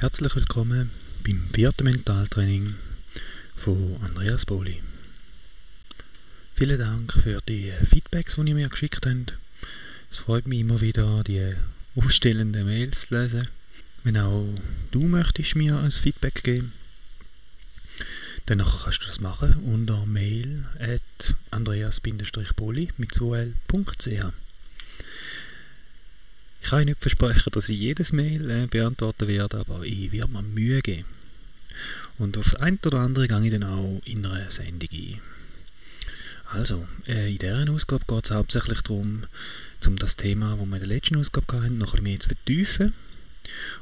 Herzlich willkommen beim vierten Mentaltraining von Andreas Boli. Vielen Dank für die Feedbacks, die ihr mir geschickt habt. Es freut mich immer wieder, die ausstellenden Mails zu lesen. Wenn auch du möchtest mir ein Feedback geben, dann kannst du das machen unter mail at andreas-boli mit 2l.ch. Ich kann nicht versprechen, dass ich jedes Mail äh, beantworten werde, aber ich werde mir Mühe geben. Und auf ein oder andere gehe ich dann auch in einer Sendung ein. Also, äh, in dieser Ausgabe geht es hauptsächlich darum, um das Thema, das wir in der letzten Ausgabe hatten, noch ein bisschen mehr zu vertiefen.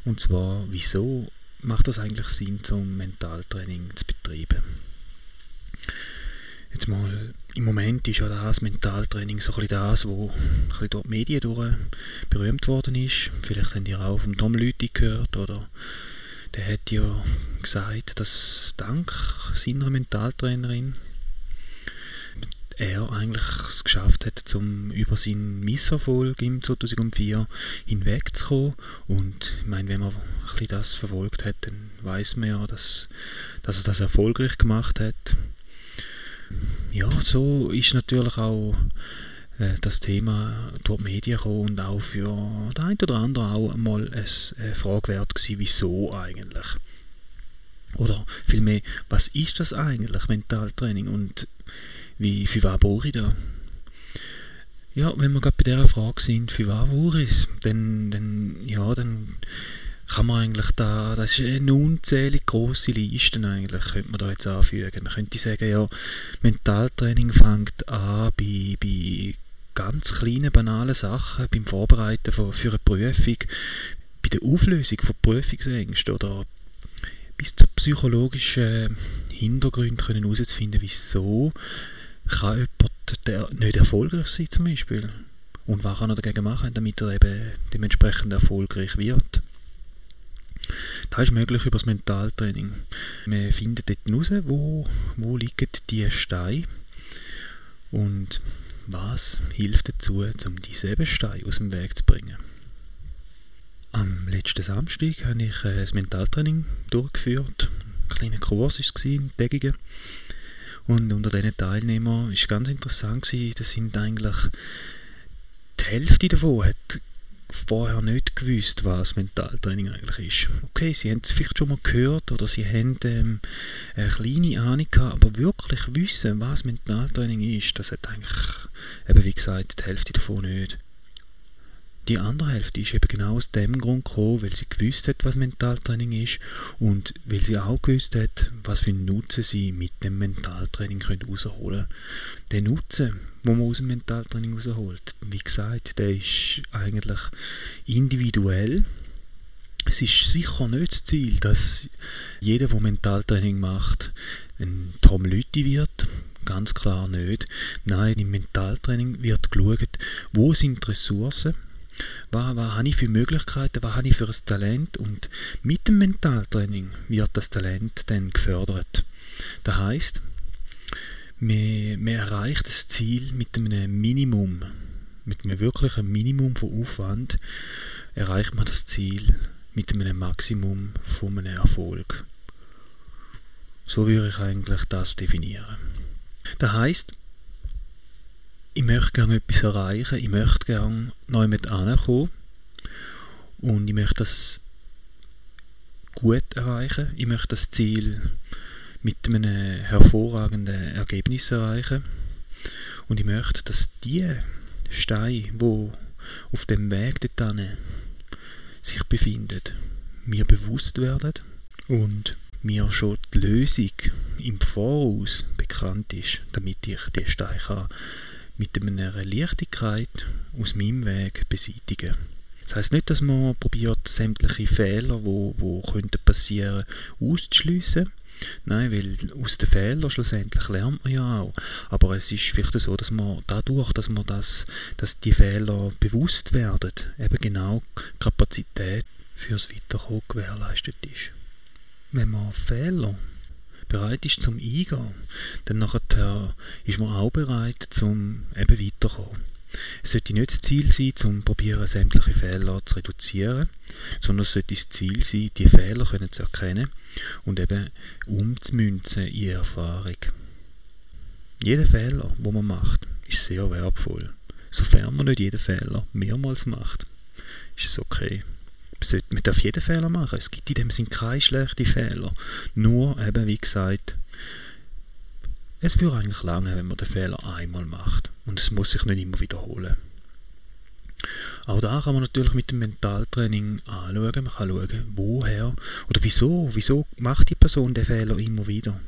Und zwar, wieso macht das eigentlich Sinn, zum Mentaltraining zu betreiben? Jetzt mal, im Moment ist ja das Mentaltraining so ein das, wo ein durch die Medien durch berühmt worden ist. Vielleicht habt ihr auch vom Tom Lüthi gehört, oder der hat ja gesagt, dass dank seiner Mentaltrainerin er eigentlich es geschafft hat, zum über seinen Misserfolg im 2004 hinwegzukommen. Und ich meine, wenn man das verfolgt hat, dann weiß man ja, dass, dass er das erfolgreich gemacht hat ja, so ist natürlich auch äh, das Thema durch die Medien gekommen und auch für den einen oder anderen auch einmal eine äh, Frage wert gewesen, wieso eigentlich? Oder vielmehr, was ist das eigentlich, Mentaltraining und wie, für was brauche ich das? Ja, wenn wir gerade bei dieser Frage sind, für was brauche ich es, dann, dann, ja, dann kann man eigentlich da, das ist eine unzählige grosse Liste eigentlich, könnte man da jetzt anfügen. Man könnte sagen, ja, Mentaltraining fängt an bei, bei ganz kleinen, banalen Sachen, beim Vorbereiten für, für eine Prüfung, bei der Auflösung von Prüfungsängsten oder bis zu psychologischen Hintergründen können herauszufinden, wieso kann jemand der nicht erfolgreich sein zum Beispiel. Und was kann er dagegen machen, damit er eben dementsprechend erfolgreich wird. Das ist möglich über das Mentaltraining. Wir finden dort heraus, wo, wo liegen die Steine und was hilft dazu, um diese Steine aus dem Weg zu bringen. Am letzten Samstag habe ich äh, das Mentaltraining durchgeführt. Ein kleiner Kurs war es, ein tägiger. Und unter diesen Teilnehmern war ganz interessant, das sind eigentlich die Hälfte davon hat vorher nicht gewusst, was Mentaltraining eigentlich ist. Okay, sie haben es vielleicht schon mal gehört oder sie haben ähm, eine kleine Ahnung gehabt, aber wirklich wissen, was Mentaltraining ist, das hat eigentlich, eben wie gesagt, die Hälfte davon nicht. Die andere Hälfte ist eben genau aus dem Grund gekommen, weil sie gewusst hat, was Mentaltraining ist und weil sie auch gewusst hat, was für einen Nutzen sie mit dem Mentaltraining herausholen können. Der Nutzen, den man aus dem Mentaltraining herausholt, wie gesagt, der ist eigentlich individuell. Es ist sicher nicht das Ziel, dass jeder, der Mentaltraining macht, ein Tom Lütti wird. Ganz klar nicht. Nein, im Mentaltraining wird geschaut, wo sind die Ressourcen, was, was habe ich für Möglichkeiten, was habe ich für ein Talent und mit dem Mentaltraining wird das Talent dann gefördert. Das heißt, man, man erreicht das Ziel mit einem Minimum, mit einem wirklichen Minimum von Aufwand, erreicht man das Ziel mit einem Maximum von einem Erfolg. So würde ich eigentlich das definieren. Das heißt, ich möchte gerne etwas erreichen, ich möchte gerne neu mit ankommen. Und ich möchte das gut erreichen, ich möchte das Ziel mit einem hervorragenden Ergebnis erreichen. Und ich möchte, dass die Steine, wo auf dem Weg dorthin sich befinden, mir bewusst werden und mir schon die Lösung im Voraus bekannt ist, damit ich die Steine mit einer Leichtigkeit aus meinem Weg beseitigen. Das heißt nicht, dass man probiert, sämtliche Fehler, wo, wo könnten passieren, auszuschliessen. Nein, weil aus den Fehlern schlussendlich lernt man ja auch. Aber es ist vielleicht so, dass man dadurch, dass man das, dass die Fehler bewusst werden, eben genau Kapazität fürs Weiterkommen gewährleistet ist. Wenn man Fehler bereit ist zum Eingehen, dann nachher ist man auch bereit zum eben weiterkommen. Es sollte nicht das Ziel sein, zum probieren, sämtliche Fehler zu reduzieren, sondern es sollte das Ziel sein, die Fehler können zu erkennen und eben umzumünzen in Erfahrung. Jeder Fehler, wo man macht, ist sehr wertvoll. Sofern man nicht jeden Fehler mehrmals macht, ist es okay. Man darf jeden Fehler machen. Es gibt in dem Sinn keine schlechten Fehler. Nur eben, wie gesagt, es würde eigentlich lange, wenn man den Fehler einmal macht. Und es muss sich nicht immer wiederholen. Auch da kann man natürlich mit dem Mentaltraining anschauen. Man kann schauen, woher oder wieso, wieso macht die Person den Fehler immer wieder.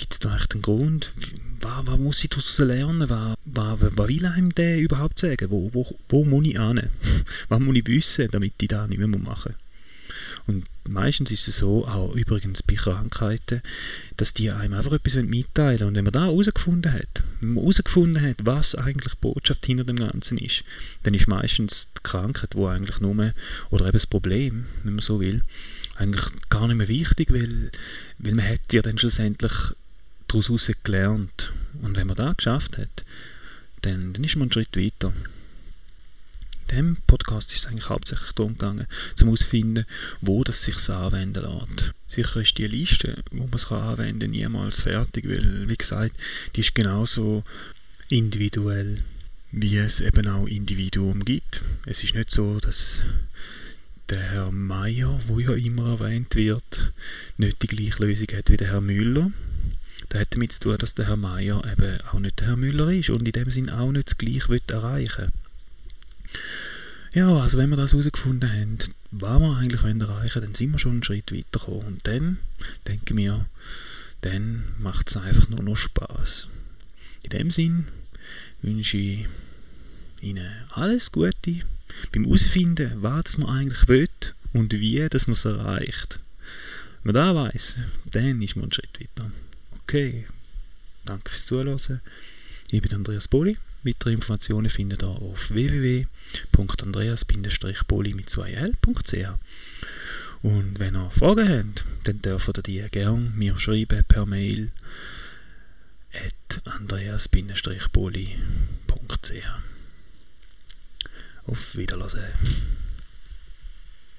Gibt es da echt einen Grund? Was, was muss ich daraus lernen? Was, was, was will einem der überhaupt sagen? Wo, wo, wo muss ich hin? was muss ich wissen, damit ich das nicht mehr machen muss? Und meistens ist es so, auch übrigens bei Krankheiten, dass die einem einfach etwas mitteilen Und wenn man da herausgefunden hat, wenn man herausgefunden hat, was eigentlich die Botschaft hinter dem Ganzen ist, dann ist meistens die Krankheit, wo eigentlich nur, oder eben das Problem, wenn man so will, eigentlich gar nicht mehr wichtig, weil, weil man hat ja dann schlussendlich daraus gelernt. Und wenn man das geschafft hat, dann, dann ist man einen Schritt weiter dem Podcast ist es eigentlich hauptsächlich darum gegangen, zum herauszufinden, wo das sich anwenden lässt. Sicher ist die Liste, wo man es anwenden kann, niemals fertig, weil, wie gesagt, die ist genauso individuell, wie es eben auch Individuum gibt. Es ist nicht so, dass der Herr Meier, wo ja immer erwähnt wird, nicht die gleiche Lösung hat wie der Herr Müller. Das hat damit zu tun, dass der Herr Meier eben auch nicht der Herr Müller ist und in dem Sinn auch nicht das Gleiche erreichen. Ja, also wenn wir das herausgefunden haben, was wir eigentlich erreichen wollen, dann sind wir schon einen Schritt weitergekommen. Und dann, denke mir, dann macht es einfach nur noch Spaß. In dem Sinn wünsche ich Ihnen alles Gute beim herausfinden, was man eigentlich will und wie dass man es erreicht. Wenn man das weiss, dann ist man einen Schritt weiter. Okay, danke fürs Zuhören. Ich bin Andreas Boli. Weitere Informationen findet ihr auf www.andreas-boli mit 2l.ch. Und wenn ihr Fragen habt, dann dürft ihr die gerne mir schreiben per Mail at andreas-boli.ch. Auf Wiedersehen.